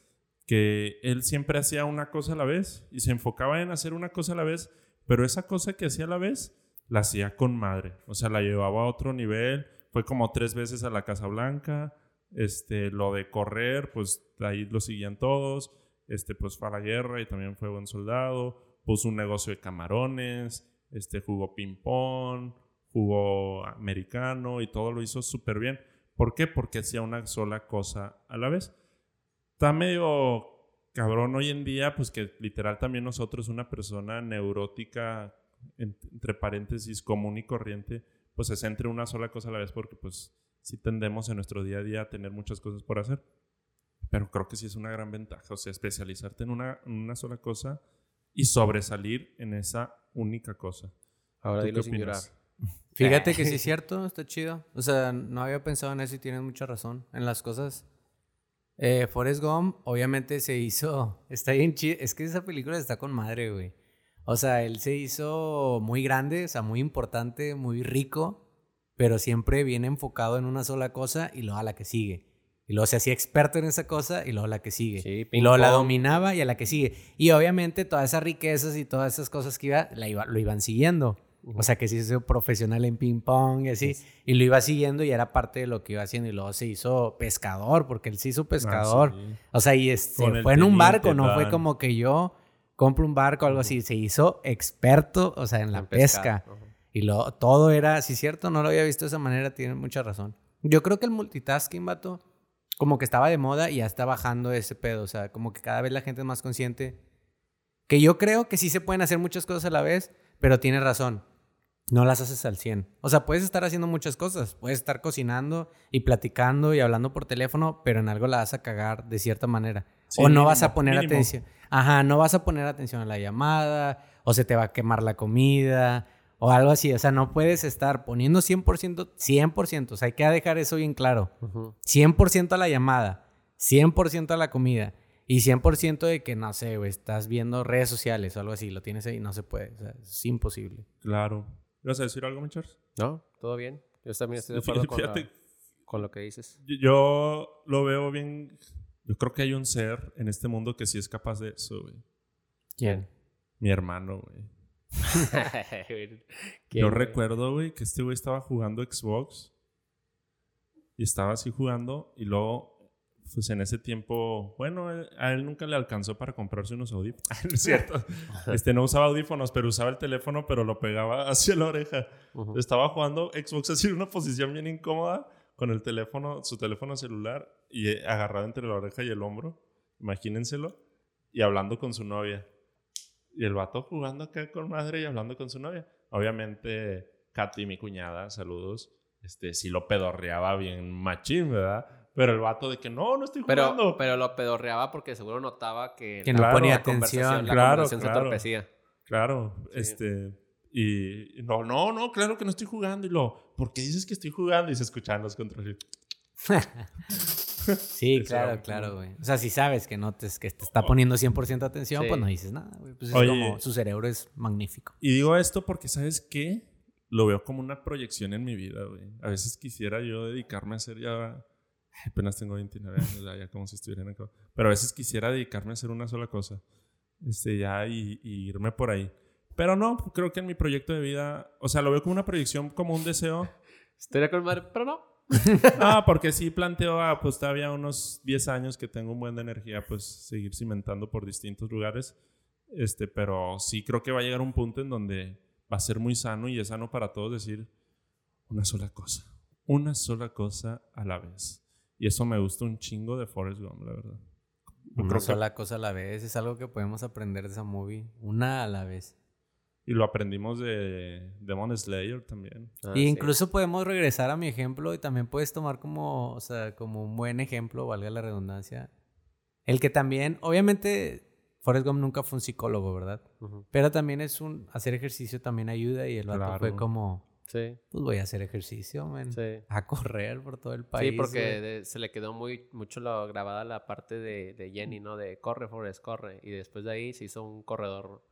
Que él siempre hacía una cosa a la vez y se enfocaba en hacer una cosa a la vez, pero esa cosa que hacía a la vez la hacía con madre. O sea, la llevaba a otro nivel. Fue como tres veces a la Casa Blanca. Este, lo de correr, pues ahí lo seguían todos este, pues fue a la guerra y también fue buen soldado, puso un negocio de camarones, este, jugó ping-pong, jugó americano y todo lo hizo súper bien. ¿Por qué? Porque hacía una sola cosa a la vez. Está medio cabrón hoy en día, pues que literal también nosotros, una persona neurótica, entre paréntesis, común y corriente, pues se centre una sola cosa a la vez porque pues sí tendemos en nuestro día a día a tener muchas cosas por hacer. Pero creo que sí es una gran ventaja, o sea, especializarte en una, una sola cosa y sobresalir en esa única cosa. Ahora dilo sin llorar. [laughs] Fíjate que sí es [laughs] cierto, está chido. O sea, no había pensado en eso y tienes mucha razón. En las cosas. Eh, Forrest Gump, obviamente se hizo. [laughs] Está bien chido. Es que esa película está con madre, güey. O sea, él se hizo muy grande, o sea, muy importante, muy rico, pero siempre bien enfocado en una sola cosa y luego a la que sigue. Y luego se hacía experto en esa cosa y luego la que sigue. y luego la dominaba y a la que sigue. Y obviamente todas esas riquezas y todas esas cosas que iba, la iba lo iban siguiendo. O sea que se hizo profesional en ping pong y así. Y lo iba siguiendo y era parte de lo que iba haciendo. Y luego se hizo pescador, porque él se hizo pescador. Ah, o sea, y este, fue en un barco, no fue como que yo compro un barco o algo así. Se hizo experto, o sea, en la pesca. Y lo, todo era, sí, cierto, no lo había visto de esa manera, tiene mucha razón. Yo creo que el multitasking, vato como que estaba de moda y ya está bajando ese pedo. O sea, como que cada vez la gente es más consciente. Que yo creo que sí se pueden hacer muchas cosas a la vez, pero tienes razón. No las haces al 100. O sea, puedes estar haciendo muchas cosas. Puedes estar cocinando y platicando y hablando por teléfono, pero en algo la vas a cagar de cierta manera. o no vas a poner atención. Ajá, no vas a poner atención a la llamada, o se te va a quemar la comida, o algo así. O sea, no puedes estar poniendo 100%, 100%. O sea, hay que dejar eso bien claro. 100% a la llamada, 100% a la comida y 100% de que, no sé, estás viendo redes sociales o algo así. Lo tienes ahí, no se puede. O sea, es imposible. Claro. ¿Vas a decir algo, Michars? No, todo bien. Yo también estoy de acuerdo con, con lo que dices. Yo lo veo bien. Yo creo que hay un ser en este mundo que sí es capaz de eso, güey. ¿Quién? Mi hermano, güey. [laughs] Yo recuerdo, güey, que este güey estaba jugando Xbox y estaba así jugando y luego, pues en ese tiempo, bueno, a él nunca le alcanzó para comprarse unos audífonos. [laughs] es cierto. [laughs] Este no usaba audífonos, pero usaba el teléfono, pero lo pegaba hacia la oreja. Estaba jugando Xbox así en una posición bien incómoda con el teléfono, su teléfono celular y eh, agarrado entre la oreja y el hombro. Imagínenselo. Y hablando con su novia. Y el vato jugando acá con madre y hablando con su novia. Obviamente, Katy, mi cuñada, saludos, este, sí lo pedorreaba bien machín, ¿verdad? Pero el vato de que no, no estoy jugando. Pero, pero lo pedorreaba porque seguro notaba que, que no ponía atención. La claro, conversación se entorpecía. Claro, este. Y no, no, no, claro que no estoy jugando. Y lo, ¿por qué dices que estoy jugando? Y se escuchan los controles. [laughs] Sí, [laughs] claro, claro, güey. O sea, si sabes que no te, que te está poniendo 100% atención, pues no dices nada, güey. Pues es como su cerebro es magnífico. Y digo esto porque, ¿sabes qué? Lo veo como una proyección en mi vida, güey. A veces quisiera yo dedicarme a hacer ya... Apenas tengo 29 años, ya, como si estuviera en acá. Pero a veces quisiera dedicarme a hacer una sola cosa. Este, ya y, y irme por ahí. Pero no, creo que en mi proyecto de vida, o sea, lo veo como una proyección, como un deseo. Estaría con madre, pero no. [laughs] No, porque sí planteo, a, pues todavía unos 10 años que tengo un buen de energía, pues seguir cimentando por distintos lugares. Este, pero sí creo que va a llegar un punto en donde va a ser muy sano y es sano para todos decir una sola cosa. Una sola cosa a la vez. Y eso me gusta un chingo de Forrest Gump, la verdad. Una creo que- sola cosa a la vez. Es algo que podemos aprender de esa movie. Una a la vez. Y lo aprendimos de Demon Slayer también. Ah, y sí. incluso podemos regresar a mi ejemplo y también puedes tomar como, o sea, como un buen ejemplo, valga la redundancia. El que también, obviamente, Forrest Gump nunca fue un psicólogo, ¿verdad? Ujú. Pero también es un, hacer ejercicio también ayuda y el vato Claro. fue como, Sí, pues voy a hacer ejercicio, man. sí. A correr por todo el país. Sí, porque de- se le quedó muy mucho la, grabada la parte de, de Jenny, ¿no? De corre, Forrest, corre. Y después de ahí se hizo un corredor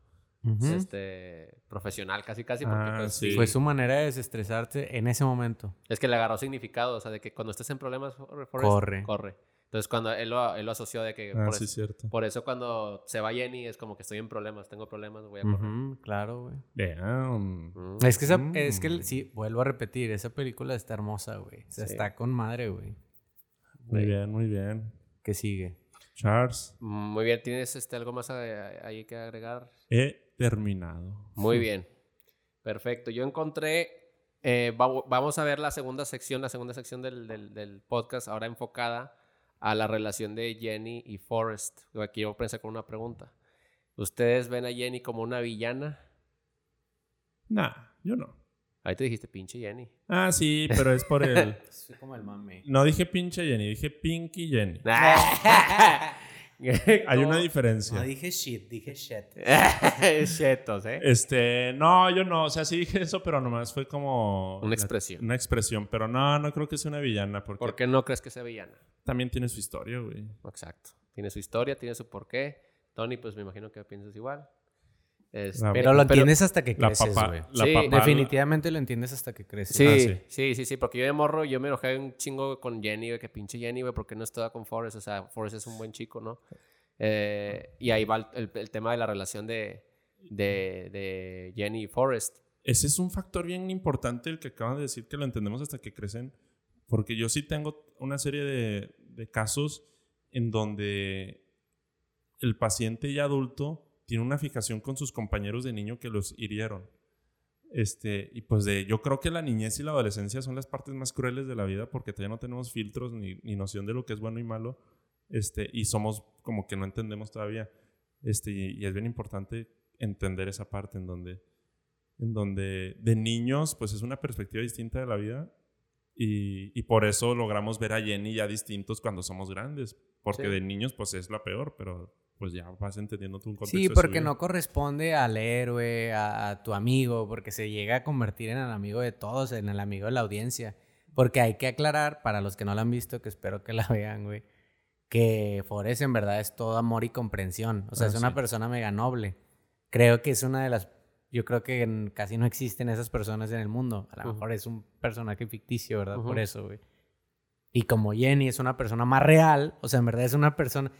Este, profesional, casi, casi. Porque Ah, pues, sí. Fue su manera de desestresarse en ese momento. Es que le agarró significado, o sea, de que cuando estés en problemas, corre, Forrest, Corre. corre. Entonces, cuando él lo, él lo asoció de que Ah, por, sí, eso, cierto. por eso cuando se va Jenny es como que estoy en problemas, tengo problemas, voy a correr. Claro, güey. Damn. Mm. Es que, esa- Mm. es que, sí, vuelvo a repetir, esa película está hermosa, güey. O sea, Sí. está con madre, güey. Muy bien, muy bien. ¿Qué sigue? Charles, Muy bien, ¿tienes este, algo más ahí que agregar? he terminado. Muy bien. Perfecto. Yo encontré. eh, va- vamos a ver la segunda sección, la segunda sección del, del- del podcast, ahora enfocada a la relación de Jenny y Forrest. Yo Aquí quiero pensar con una pregunta. ¿Ustedes ven a Jenny como una villana? Nah, yo no. Ahí te dijiste, pinche Jenny. Ah, sí, pero es por el... [laughs] Soy como el mame. No dije pinche Jenny, dije Pinky Jenny. [laughs] [laughs] Hay una diferencia. No dije shit, dije shit. [laughs] Chetos, ¿eh? Este, no, yo no, o sea, sí dije eso, pero nomás fue como... Una expresión. Una expresión, pero no, no creo que sea una villana, porque ¿Por qué no crees que sea villana? también tiene su historia, güey. Exacto. Tiene su historia, tiene su porqué. Tony, pues me imagino que piensas igual. Este, La- Pero lo entiendes hasta que creces, papá, güey. la Sí, papá- Definitivamente lo entiendes hasta que creces. Sí, Ah, sí, sí. sí, sí, porque yo de morro, yo me enojé un chingo con Jenny, güey, que pinche Jenny, güey, porque no estaba con Forrest, o sea, Forrest es un buen chico, ¿no? Eh, y ahí va el, el- el tema de la relación de, de, de Jenny y Forrest. Ese es un factor bien importante el que acaban de decir que lo entendemos hasta que crecen. Porque yo sí tengo una serie de, de casos en donde el paciente ya adulto tiene una fijación con sus compañeros de niño que los hirieron. Este, y pues de, yo creo que la niñez y la adolescencia son las partes más crueles de la vida porque todavía no tenemos filtros ni, ni noción de lo que es bueno y malo. Este, y somos como que no entendemos todavía. Este, y, y es bien importante entender esa parte en donde, en donde de niños, pues es una perspectiva distinta de la vida. Y, y por eso logramos ver a Jenny ya distintos cuando somos grandes. Porque Sí. de niños, pues es la peor, pero pues ya vas entendiendo tu contexto. Sí, porque no corresponde al héroe, a, a tu amigo, porque se llega a convertir en el amigo de todos, en el amigo de la audiencia. Porque hay que aclarar, para los que no la han visto, que espero que la [laughs] vean, güey, que Forrest en verdad es todo amor y comprensión. O sea, Ah, es una sí. persona mega noble. Creo que es una de las... Yo creo que casi no existen esas personas en el mundo. A lo mejor es un personaje ficticio, ¿verdad? Por eso, güey. Y como Jenny es una persona más real, o sea, en verdad es una persona...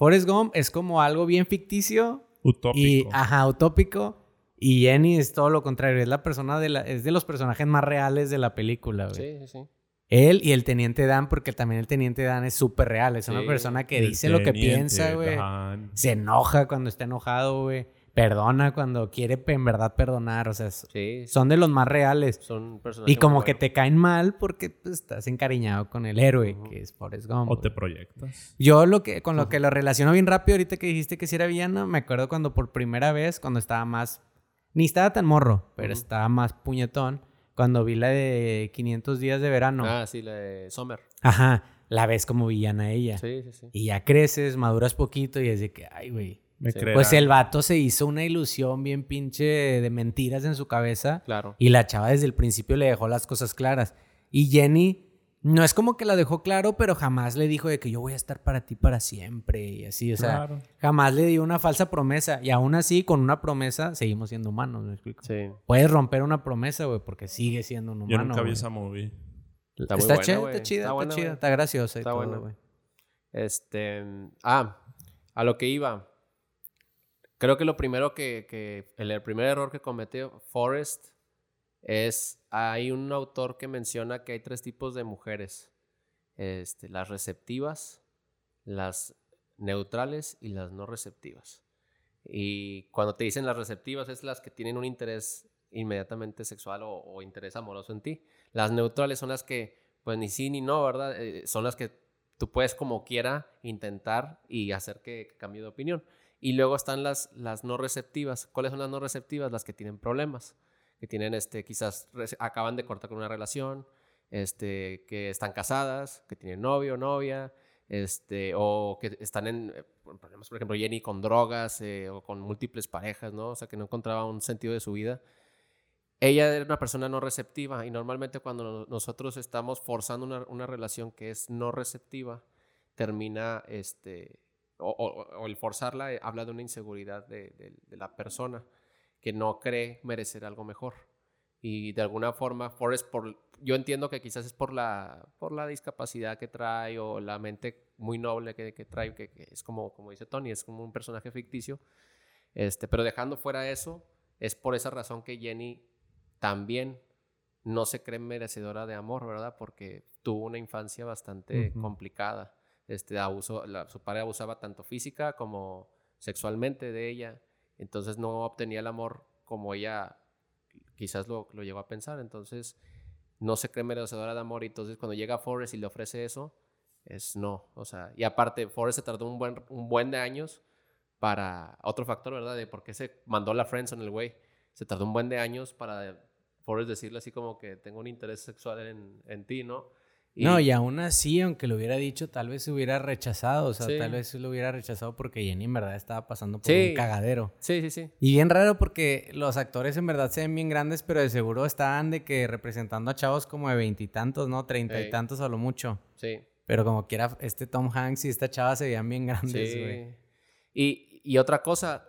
Forrest Gump es como algo bien ficticio Utópico. y, ajá, utópico. Y Jenny es todo lo contrario. Es la persona de la, es de los personajes más reales de la película, güey. Sí, sí, sí. Él y el Teniente Dan, porque también el Teniente Dan es súper real. Es una persona que dice lo que piensa, güey. Dan. Se enoja cuando está enojado, güey. Perdona cuando quiere en verdad perdonar. O sea, Sí, son de los más reales. son Y como que te caen mal porque pues, estás encariñado con el héroe, que es Forrest Gump. O te proyectas. Yo lo que, con lo que lo relaciono bien rápido ahorita que dijiste que si era villano, me acuerdo cuando por primera vez, cuando estaba más, ni estaba tan morro, pero estaba más puñetón, cuando vi la de 500 días de verano. Ah, sí, la de Summer. Ajá, la ves como villana ella. Sí, sí, sí. Y ya creces, maduras poquito y es de que, ay, güey. Me Sí. creerán. Pues el vato se hizo una ilusión bien pinche de mentiras en su cabeza Claro. y la chava desde el principio le dejó las cosas claras. Y Jenny no es como que la dejó claro, pero jamás le dijo de que yo voy a estar para ti para siempre y así, o sea, Claro. jamás le dio una falsa promesa. Y aún así, con una promesa, seguimos siendo humanos, ¿me explico? Sí. Puedes romper una promesa, güey, porque sigue siendo un humano. Yo nunca vi esa movie. Está Está, buena, chida, está chida, Está está, chida, está graciosa y Está todo, buena. güey. Este. Ah, a lo que iba. Creo que lo primero que, que el, el primer error que cometió Forrest es, hay un autor que menciona que hay tres tipos de mujeres, este, las receptivas, las neutrales y las no receptivas. Y cuando te dicen las receptivas es las que tienen un interés inmediatamente sexual o, interés amoroso en ti. Las neutrales son las que, pues ni sí ni no, ¿verdad? Eh, son las que tú puedes como quiera intentar y hacer que, que, cambie de opinión. Y luego están las, las no receptivas. ¿Cuáles son las no receptivas? Las que tienen problemas que tienen, este, quizás acaban de cortar con una relación, este, que están casadas, que tienen novio novia, este, o que están en eh, problemas, por ejemplo, Jenny con drogas eh, o con múltiples parejas, ¿no? O sea, que no encontraba un sentido de su vida. Ella era una persona no receptiva y normalmente cuando nosotros estamos forzando una, una relación que es no receptiva, termina, este, o, o, el forzarla eh, habla de una inseguridad de, de, de la persona que no cree merecer algo mejor. Y de alguna forma, Forrest, por, yo entiendo que quizás es por la, por la discapacidad que trae o la mente muy noble que, que trae, que, es como, como dice Tony, es como un personaje ficticio. Este, pero dejando fuera eso, es por esa razón que Jenny también no se cree merecedora de amor, ¿verdad? Porque tuvo una infancia bastante complicada. Este, su padre abusaba tanto física como sexualmente de ella entonces no obtenía el amor como ella quizás lo, lo llegó a pensar. Entonces no se cree merecedora de amor y entonces cuando llega Forrest y le ofrece eso, es no. O sea, y aparte Forrest se tardó un buen, un buen de años para otro factor, ¿verdad? De por qué se mandó la en el güey. Se tardó un buen de años para Forrest decirle así como que tengo un interés sexual en, en ti, ¿no? No, y aún así, aunque lo hubiera dicho, tal vez se hubiera rechazado. O sea, tal vez se lo hubiera rechazado porque Jenny en verdad estaba pasando por un cagadero. Sí, sí, sí. Y bien raro porque los actores en verdad se ven bien grandes, pero de seguro estaban de que representando a chavos como de veintitantos, ¿no? Treinta y tantos a lo mucho. Sí. Pero como quiera, este Tom Hanks y esta chava se veían bien grandes, güey. Y, y otra cosa,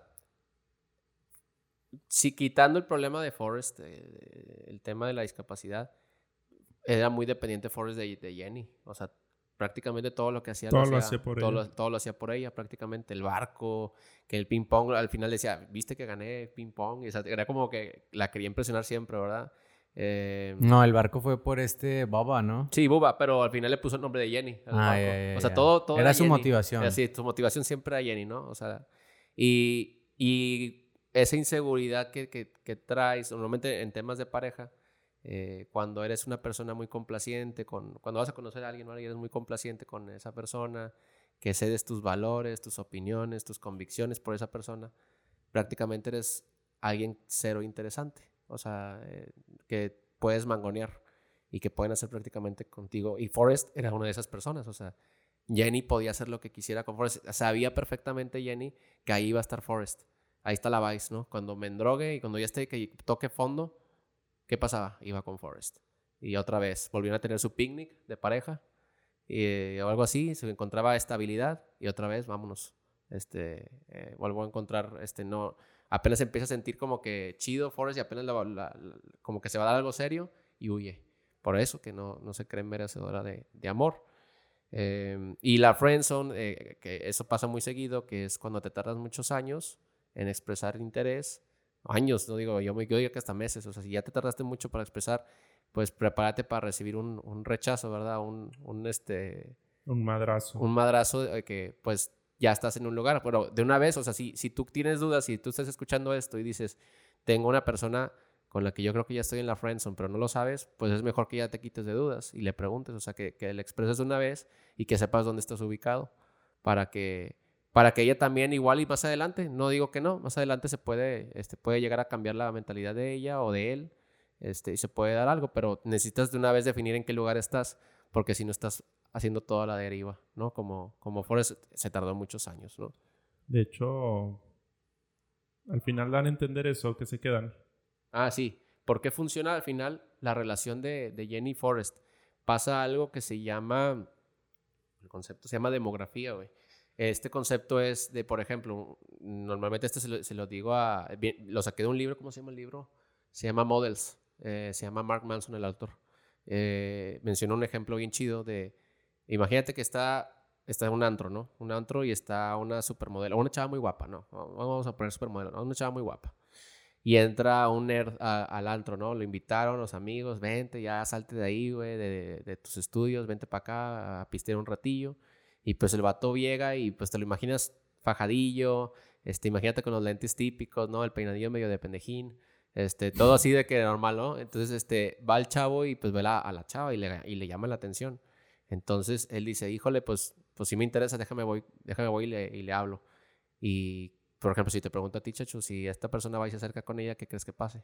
si quitando el problema de Forrest, eh, el tema de la discapacidad era muy dependiente Forrest de, de, Jenny. O sea, prácticamente todo lo que hacía todo lo, hacía, por todo ella. Lo, todo lo hacía por ella, prácticamente. El barco, que el ping pong, al final decía, viste que gané ping pong. o sea, era como que la quería impresionar siempre, ¿verdad? Eh, no, el barco fue por este Boba, ¿no? Sí, Boba, pero al final le puso el nombre de Jenny. Ah, ya, ya, o sea, todo, todo era, su motivación. Sí, su motivación siempre era Jenny, ¿no? O sea, y, y esa inseguridad que, que, que traes, normalmente en temas de pareja, eh, cuando eres una persona muy complaciente, con, cuando vas a conocer a alguien, ¿no? eres muy complaciente con esa persona, que cedes tus valores, tus opiniones, tus convicciones por esa persona, prácticamente eres alguien cero interesante. O sea, eh, que puedes mangonear y que pueden hacer prácticamente contigo. Y Forrest era una de esas personas. O sea, Jenny podía hacer lo que quisiera con Forrest. Sabía perfectamente Jenny que ahí iba a estar Forrest. Ahí está la Vice, ¿no? Cuando me endrogue y cuando ya esté, que toque fondo, ¿Qué pasaba? Iba con Forrest. Y otra vez volvieron a tener su picnic de pareja y, o algo así, se encontraba estabilidad y otra vez, vámonos. Este, eh, vuelvo a encontrar, este, no, apenas empieza a sentir como que chido Forrest y apenas como que se va a dar algo serio y huye. Por eso que no, no se cree merecedora de, de amor. Eh, y la friendzone, eh, que eso pasa muy seguido, que es cuando te tardas muchos años en expresar interés años, no digo, yo, me, digo que hasta meses, o sea, si ya te tardaste mucho para expresar, pues prepárate para recibir un, un rechazo, ¿verdad? Un, un, este... Un madrazo. Un madrazo de que, pues, ya estás en un lugar, pero de una vez, o sea, si, si tú tienes dudas, si tú estás escuchando esto y dices, tengo una persona con la que yo creo que ya estoy en la friendzone, pero no lo sabes, pues es mejor que ya te quites de dudas y le preguntes, o sea, que, que le expreses de una vez y que sepas dónde estás ubicado para que para que ella también igual y más adelante, no digo que no, más adelante se puede, este, puede llegar a cambiar la mentalidad de ella o de él, este, y se puede dar algo, pero necesitas de una vez definir en qué lugar estás, porque si no estás haciendo toda la deriva, ¿no? Como, como Forrest se tardó muchos años, ¿no? De hecho, al final dan a entender eso, que se quedan. Ah, sí. ¿Por qué funciona al final la relación de, de Jenny y Forrest? Pasa algo que se llama, el concepto se llama demografía, güey este concepto es de, por ejemplo, normalmente este se lo, digo a... lo saqué de un libro, ¿cómo se llama el libro? Se llama Models, eh, se llama Mark Manson el autor. Eh, mencionó un ejemplo bien chido de, imagínate que está está un antro, ¿no? Un antro y está una supermodelo, una chava muy guapa, ¿no? Vamos a poner supermodelo. Una chava muy guapa. Y entra un nerd al antro, ¿no? Lo invitaron los amigos, vente, ya salte de ahí, güey, de, de, tus estudios, vente para acá a pistear un ratillo. Y pues el vato llega y pues te lo imaginas fajadillo, este, imagínate con los lentes típicos, ¿no? El peinadillo medio de pendejín, este, todo así de que normal, ¿no? Entonces, este, va el chavo y pues ve a la chava y le, y le llama la atención. Entonces, él dice, híjole, pues, pues si me interesa, déjame voy, déjame voy y le, y le hablo. Y por ejemplo, si te pregunto a ti, Chacho, si esta persona va y se acerca con ella, ¿qué crees que pase?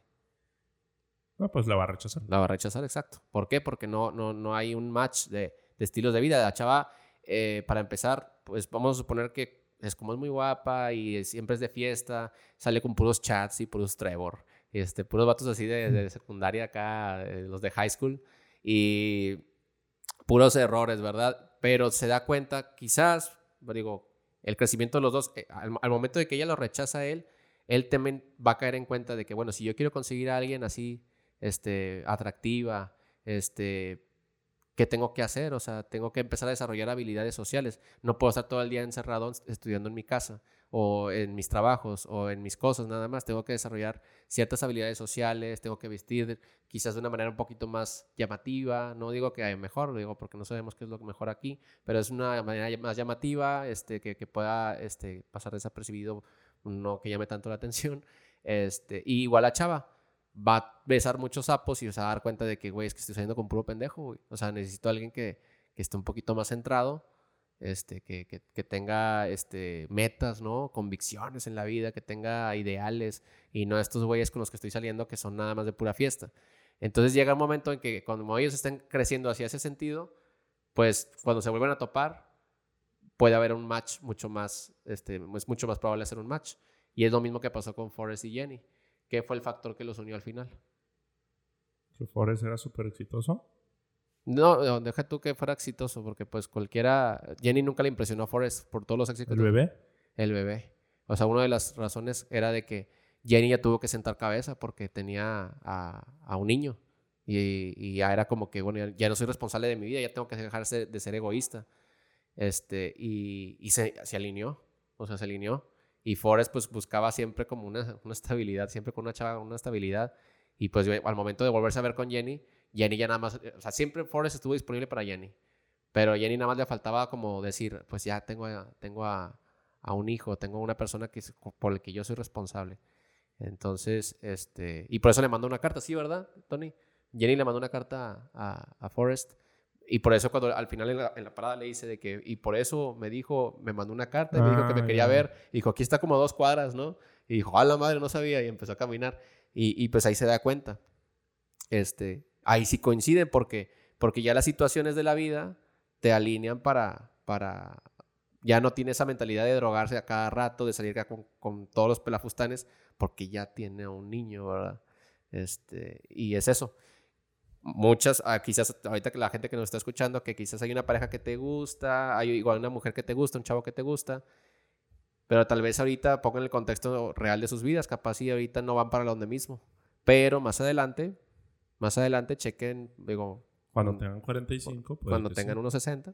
No, pues la va a rechazar. La va a rechazar, exacto. ¿Por qué? Porque no, no, no hay un match de, de estilos de vida. La chava, eh, para empezar, pues vamos a suponer que es como es muy guapa y siempre es de fiesta, sale con puros chats y puros Trevor, este, puros vatos así de, de secundaria acá, eh, los de high school, y puros errores, ¿verdad? Pero se da cuenta, quizás, digo, el crecimiento de los dos, eh, al, momento de que ella lo rechaza a él, él también va a caer en cuenta de que, bueno, si yo quiero conseguir a alguien así, este, atractiva, este, ¿qué tengo que hacer? O sea, tengo que empezar a desarrollar habilidades sociales. No puedo estar todo el día encerrado estudiando en mi casa o en mis trabajos o en mis cosas nada más. Tengo que desarrollar ciertas habilidades sociales, tengo que vestir quizás de una manera un poquito más llamativa. No digo que hay mejor, digo porque no sabemos qué es lo mejor aquí, pero es una manera más llamativa este, que, que pueda este, pasar desapercibido, no que llame tanto la [laughs] atención. Este, y igual a Chava va a besar muchos sapos y se va a dar cuenta de que, güey, es que estoy saliendo con puro pendejo, güey. O sea, necesito a alguien que, que esté un poquito más centrado, este, que, que, que, tenga este, metas, ¿no? Convicciones en la vida, que tenga ideales y no estos güeyes con los que estoy saliendo que son nada más de pura fiesta. Entonces llega un momento en que cuando ellos estén creciendo hacia ese sentido, pues cuando se vuelven a topar, puede haber un match mucho más, este, es mucho más probable hacer un match. Y es lo mismo que pasó con Forrest y Jenny. ¿Qué fue el factor que los unió al final? ¿Que Forrest era súper exitoso? No, deja tú que fuera exitoso, porque pues cualquiera... Jenny nunca le impresionó a Forrest por todos los éxitos. ¿El bebé? El bebé. O sea, una de las razones era de que Jenny ya tuvo que sentar cabeza porque tenía a, un niño. Y, ya era como que, bueno, ya, no soy responsable de mi vida, ya tengo que dejar de ser egoísta. Este, y, se, se alineó, o sea, se alineó. Y Forrest pues buscaba siempre como una, una estabilidad, siempre con una chava, una estabilidad. Y pues al momento de volverse a ver con Jenny, Jenny ya nada más, o sea, siempre Forrest estuvo disponible para Jenny. Pero Jenny nada más le faltaba como decir, pues ya tengo, a, tengo a, a un hijo, tengo una persona que, por el que yo soy responsable. Entonces, este, y por eso le mandó una carta, ¿sí, verdad, Tony? Jenny le mandó una carta a, a Forrest y por eso cuando al final en la, parada le dice de que, y por eso me dijo, me mandó una carta y me dijo que me ah, quería ver. Y dijo, aquí está como dos cuadras, ¿no? Y dijo, a la madre, no sabía. Y empezó a caminar. Y, y, pues ahí se da cuenta. Este, ahí sí coinciden porque, porque ya las situaciones de la vida te alinean para, para, ya no tiene esa mentalidad de drogarse a cada rato, de salir con, con todos los pelafustanes, porque ya tiene a un niño, ¿verdad? Este, y es eso muchas, ah, quizás ahorita que la gente que nos está escuchando, que quizás hay una pareja que te gusta, hay igual una mujer que te gusta, un chavo que te gusta, pero tal vez ahorita pongan el contexto real de sus vidas, capaz y ahorita no van para donde mismo, pero más adelante, más adelante chequen, digo, cuando tengan 45, Cuando tengan unos 60.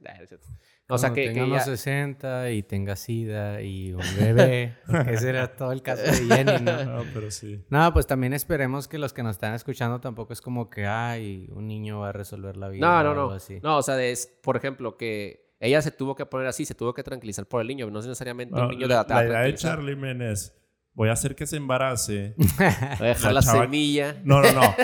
o sea, que, tengan unos 60 y tenga sida y un bebé. [laughs] ese era todo el caso de Jenny, ¿no? No, [laughs] pero sí. No, pues también esperemos que los que nos están escuchando tampoco es como que, ay, un niño va a resolver la vida. No, no, no. Así. No, o sea, es, por ejemplo, que ella se tuvo que poner así, se tuvo que tranquilizar por el niño, no es necesariamente un niño de la La idea de Charlie Menes, voy a hacer que se embarace. [laughs] voy a dejar la, semilla. No, no, no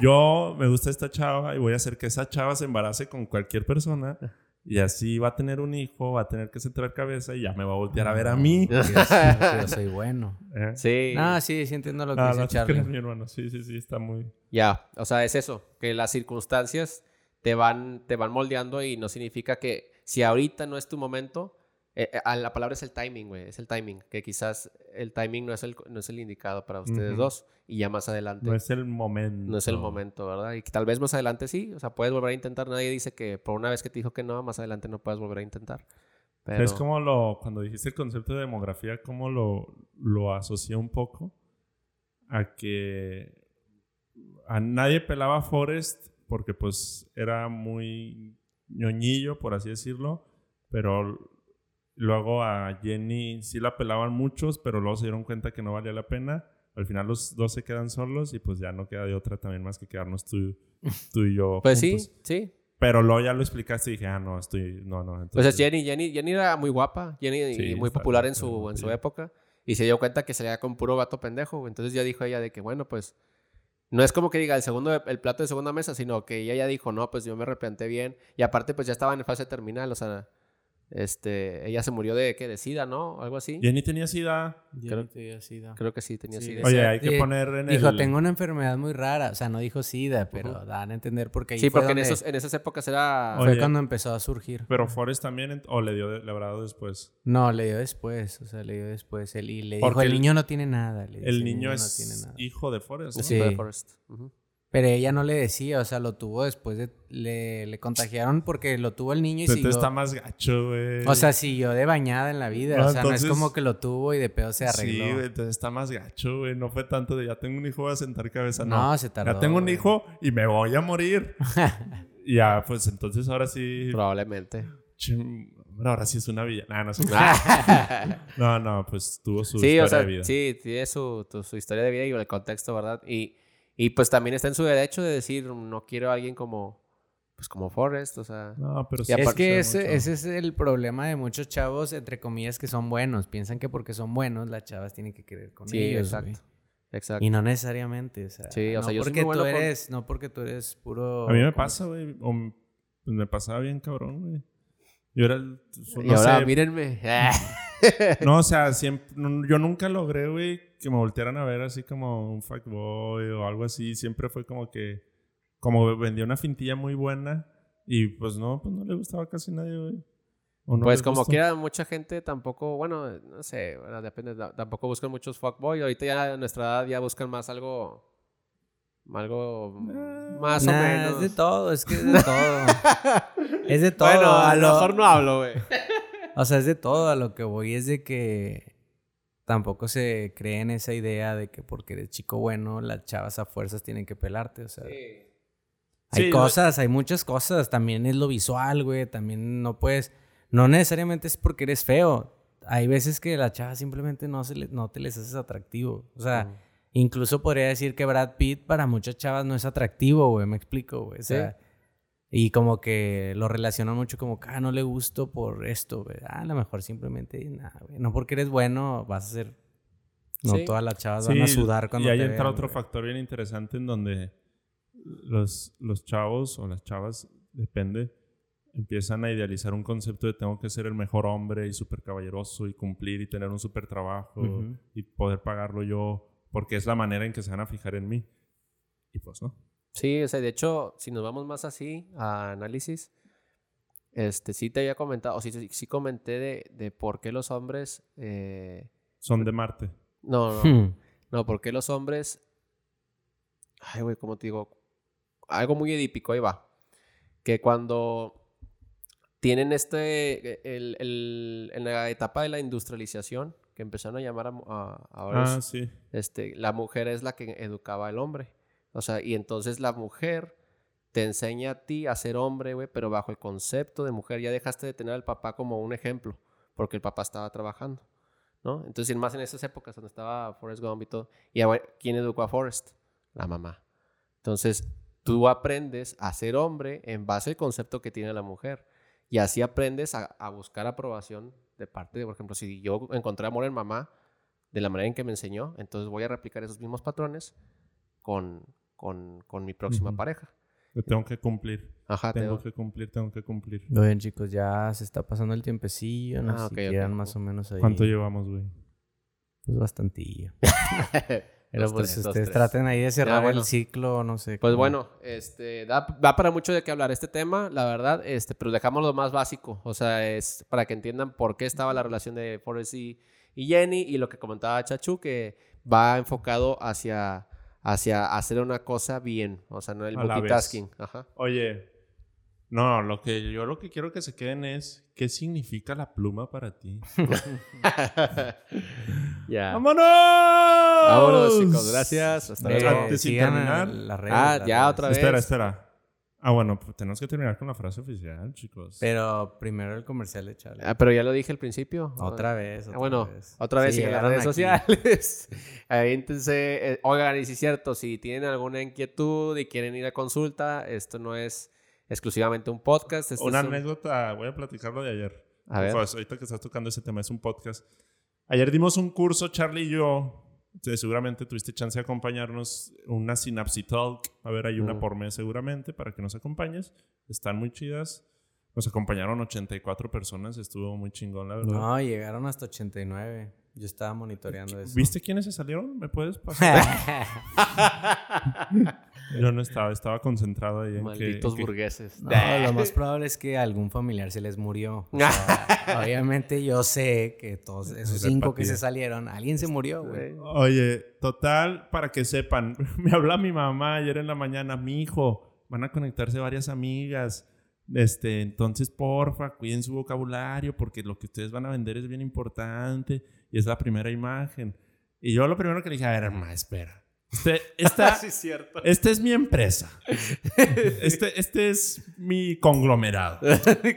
yo me gusta esta chava y voy a hacer que esa chava se embarace con cualquier persona. Y así va a tener un hijo, va a tener que centrar cabeza y ya me va a voltear a ver a mí. [laughs] Yo, yo soy bueno. ¿Eh? Sí. Ah, sí, sí entiendo lo que ah, dice Charlie. mi hermano. Sí, sí, sí, está muy... Ya, o sea, es eso. Que las circunstancias te van, te van moldeando y no significa que si ahorita no es tu momento, eh, eh, la palabra es el timing, güey. Es el timing. Que quizás el timing no es el, no es el indicado para ustedes dos. Y ya más adelante. No es el momento. No es el momento, ¿verdad? Y tal vez más adelante sí. O sea, puedes volver a intentar. Nadie dice que por una vez que te dijo que no, más adelante no puedes volver a intentar. Pero... Es como lo. Cuando dijiste el concepto de demografía, como lo, lo asocié un poco a que a nadie pelaba Forrest porque pues era muy ñoñillo, por así decirlo Pero luego a Jenny sí la pelaban muchos, pero luego se dieron cuenta que no valía la pena. Al final los dos se quedan solos y pues ya no queda de otra también más que quedarnos tú, [laughs] tú y yo. Pues juntos. sí, sí. Pero luego ya lo explicaste y dije, ah, no, estoy, no, no. Pues Entonces, es Jenny, Jenny, Jenny era muy guapa, Jenny y muy popular en guapa, su, en su época. Y se dio cuenta que salía con puro vato pendejo. Entonces ya dijo ella de que, bueno, pues no es como que diga el segundo el plato de segunda mesa, sino que ella ya dijo, no, pues yo me replanté bien. Y aparte, pues ya estaba en fase terminal, o sea, este, ella se murió de, ¿qué? De sida, ¿no? Algo así. Jenny tenía sida. Creo- tenía sida. Creo que sí, tenía Sí, sida. Oye, hay que poner en Dijo, el... tengo una enfermedad muy rara. O sea, no dijo sida, pero dan a entender porque ahí sí, fue porque en, esos, en esas épocas era... fue cuando empezó a surgir. Pero Forrest también, o le dio, le habrá dado después. No, le dio después. O sea, le dio después. Él, y le dijo, Porque el el- niño no tiene nada. le dice, El niño no es tiene nada. hijo de Forrest, ¿no? Sí, de. Forrest. Pero ella no le decía, o sea, lo tuvo después de... Le, le contagiaron porque lo tuvo el niño y Entonces siguió... está más gacho, güey. O sea, siguió de bañada en la vida. No, o sea, no es como que lo tuvo y de pedo se arregló. Sí, güey, entonces está más gacho, güey. No fue tanto de ya tengo un hijo, voy a sentar cabeza. No, No, se tardó. ya tengo un güey. hijo y me voy a morir. [laughs] Ya, pues entonces ahora sí. Probablemente. chim, bueno, ahora sí es una villa. Nah, no, sé. Ah. [laughs] no, no, pues tuvo su sí, historia o sea, de vida. sí, tiene su, tu- su historia de vida y el contexto, ¿verdad? Y, y pues también está en su derecho de decir, no quiero a alguien como, pues como Forrest, o sea... No, pero sí. Y Es aparte que se ese, ese es el problema de muchos chavos, entre comillas, que son buenos. Piensan que porque son buenos, las chavas tienen que querer con Sí, ellos. exacto. güey. Exacto. Y no necesariamente, o sea. Sí, o no sea, yo soy porque muy tú bueno con- eres, no porque tú eres puro. A mí me ¿cómo pasa, güey. o pues me pasaba bien cabrón, güey. Yo era el. y no ahora, sé, mírenme. [laughs] No, o sea, siempre, no- yo nunca logré, güey, que me voltearan a ver así como un fuckboy o algo así. Siempre fue como que, como vendía una fintilla muy buena y pues no, pues no le gustaba casi nadie, güey. No pues como gustó. quiera, mucha gente tampoco, bueno, no sé, bueno, depende, ta- tampoco buscan muchos fuckboy. Ahorita ya a nuestra edad ya buscan más algo, algo Eh, más Nah, o menos. Es de todo, es que es de todo. es de [laughs] todo. Bueno, a lo- mejor no hablo, güey. O sea, es de todo. A lo que voy es de que tampoco se cree en esa idea de que porque eres chico bueno, las chavas a fuerzas tienen que pelarte. O sea, hay Sí, lo- cosas, hay muchas cosas. También es lo visual, güey. También no puedes. No necesariamente es porque eres feo. Hay veces que la chava simplemente no, se le- no te les haces atractivo. O sea, incluso podría decir que Brad Pitt para muchas chavas no es atractivo, güey. Me explico, güey. O sea, y como que lo relacionan mucho como que, ah, no le gusto por esto, güey. Ah, a lo mejor simplemente, nada, güey. No porque eres bueno vas a ser... No Sí. todas las chavas Sí, van a sudar cuando Y ahí te entra vean, otro güey. factor bien interesante en donde los, los chavos o las chavas, depende, empiezan a idealizar un concepto de tengo que ser el mejor hombre y súper caballeroso y cumplir y tener un súper trabajo Ujú. y poder pagarlo yo porque es la manera en que se van a fijar en mí. Y pues no. Sí, o sea, de hecho, si nos vamos más así a análisis, este, sí te había comentado, o sí, sí, sí comenté de, de por qué los hombres, eh, Son de Marte. no, no, Hmm. no, por qué los hombres, ay, güey, ¿cómo te digo? Algo muy edípico, ahí va, que cuando tienen este, el, el- en la etapa de la industrialización, que empezaron a llamar a, ahora es- Ah, sí. este, la mujer es la que educaba al hombre. O sea, y entonces la mujer te enseña a ti a ser hombre, güey, pero bajo el concepto de mujer. Ya dejaste de tener al papá como un ejemplo, porque el papá estaba trabajando, ¿no? Entonces, más en esas épocas donde estaba Forrest Gump y todo. ¿Y quién educó a Forrest? La mamá. Entonces, tú aprendes a ser hombre en base al concepto que tiene la mujer. Y así aprendes a, a buscar aprobación de parte de, por ejemplo, si yo encontré amor en mamá, de la manera en que me enseñó, entonces voy a replicar esos mismos patrones con, con, con mi próxima pareja. Yo tengo que cumplir. Ajá, Tengo tengo- que cumplir, tengo que cumplir. Oigan, chicos, ya se está pasando el tiempecillo. No Ah, si más o menos ahí. ¿Cuánto llevamos, güey? Pues bastantillo. [laughs] Pero Dos, pues tres, ustedes traten ahí de cerrar bueno. el ciclo, no sé. Pues cómo. bueno, este, da, da para mucho de qué hablar este tema, la verdad, este, pero dejamos lo más básico, o sea, es para que entiendan por qué estaba la relación de Forrest y, y Jenny y lo que comentaba Chachu, que va enfocado hacia, hacia hacer una cosa bien, o sea, no el la multitasking. Ajá. Oye, no, lo que yo lo que quiero que se queden es ¿qué significa la pluma para ti? [laughs] ya. ¡Vámonos! Vámonos, chicos, gracias. Hasta luego. Antes sin sigan terminar. a las redes, Ah, las ya redes. otra vez. Espera, espera. Ah, bueno, pues tenemos que terminar con la frase oficial, chicos. Pero primero el comercial de Charlie. Ah, pero ya lo dije al principio. Otra vez. Ah, Otra bueno, vez. otra vez Sí, en las redes aquí. sociales. [laughs] Ahí, entonces, eh, oigan, y si es cierto, si tienen alguna inquietud y quieren ir a consulta, esto no es exclusivamente un podcast. esto Una es un- anécdota, voy a platicarlo de ayer. A ver. Pues, ahorita que estás tocando ese tema, es un podcast. Ayer dimos un curso, Charlie y yo. Entonces, seguramente tuviste chance de acompañarnos. Una Synapsi Talk. A ver, hay una Mm. por mes seguramente para que nos acompañes. Están muy chidas. Nos acompañaron 84 personas. Estuvo muy chingón, la verdad. No, llegaron hasta 89. Yo estaba monitoreando eso. ¿Viste quiénes se salieron? ¿Me puedes pasar? [laughs] [laughs] yo no estaba, estaba concentrado ahí en Malditos que, burgueses. No, lo [laughs] más probable es que algún familiar se les murió. O sea, [laughs] obviamente yo sé que todos esos cinco que se salieron, alguien se murió, güey. Oye, total, para que sepan, [laughs] me habla mi mamá ayer en la mañana, mi hijo, van a conectarse varias amigas. Este, entonces, porfa, cuiden su vocabulario porque lo que ustedes van a vender es bien importante y es la primera imagen. Y yo lo primero que le dije, a ver, ma, espera. Este, esta, sí, es cierto. esta es mi empresa. Este, este es mi conglomerado.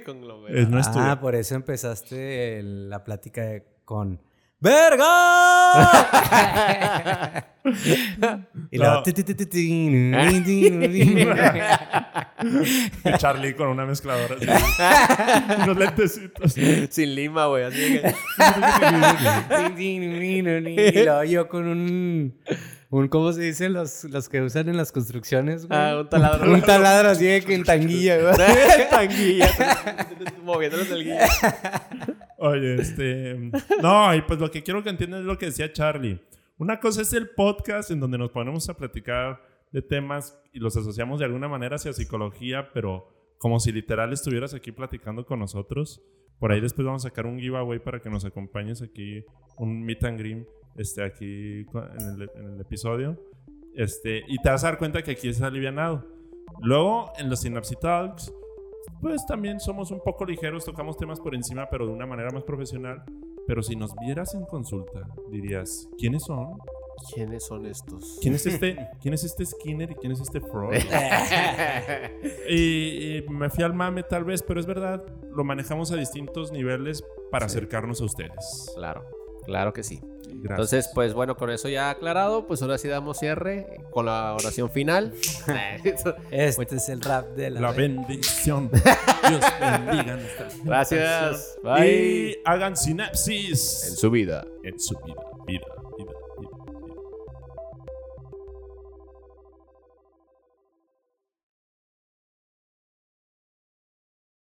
Conglomerado. Es nuestro. Ah, por eso empezaste el- la plática de- con ¡Verga! y luego... Y Charlie con una mezcladora. así, unos lentecitos. Sin lima, güey. Así que... Y luego yo con un... un ¿Cómo se dice? Los, los que usan en las construcciones, güey. Ah, un taladro. Un taladro así de que en tanguilla, güey. [laughs] Tanguilla. [laughs] Moviéndolos del guía. Oye, este. No, y pues lo que quiero que entiendan es lo que decía Charlie. Una cosa es el podcast en donde nos ponemos a platicar de temas y los asociamos de alguna manera hacia psicología, pero como si literal estuvieras aquí platicando con nosotros. Por ahí después vamos a sacar un giveaway para que nos acompañes aquí, un meet and greet, este, aquí en el, en el episodio. Este, y te vas a dar cuenta que aquí es alivianado. Luego, en los Synapse Talks, pues también somos un poco ligeros, tocamos temas por encima, pero de una manera más profesional. Pero si nos vieras en consulta, dirías, ¿quiénes son? ¿Quiénes son estos? ¿Quién es este, [laughs] ¿quién es este Skinner y quién es este Freud? [laughs] y, y me fui al mame tal vez, pero es verdad, lo manejamos a distintos niveles para Sí. acercarnos a ustedes. Claro, claro que sí. Gracias. Entonces, pues bueno, con eso ya aclarado, pues ahora sí damos cierre con la oración final. [laughs] Este es el rap de la... la bendición. [laughs] Dios bendiga nuestra Gracias. Bye. Y hagan sinapsis En su vida. en su vida. vida.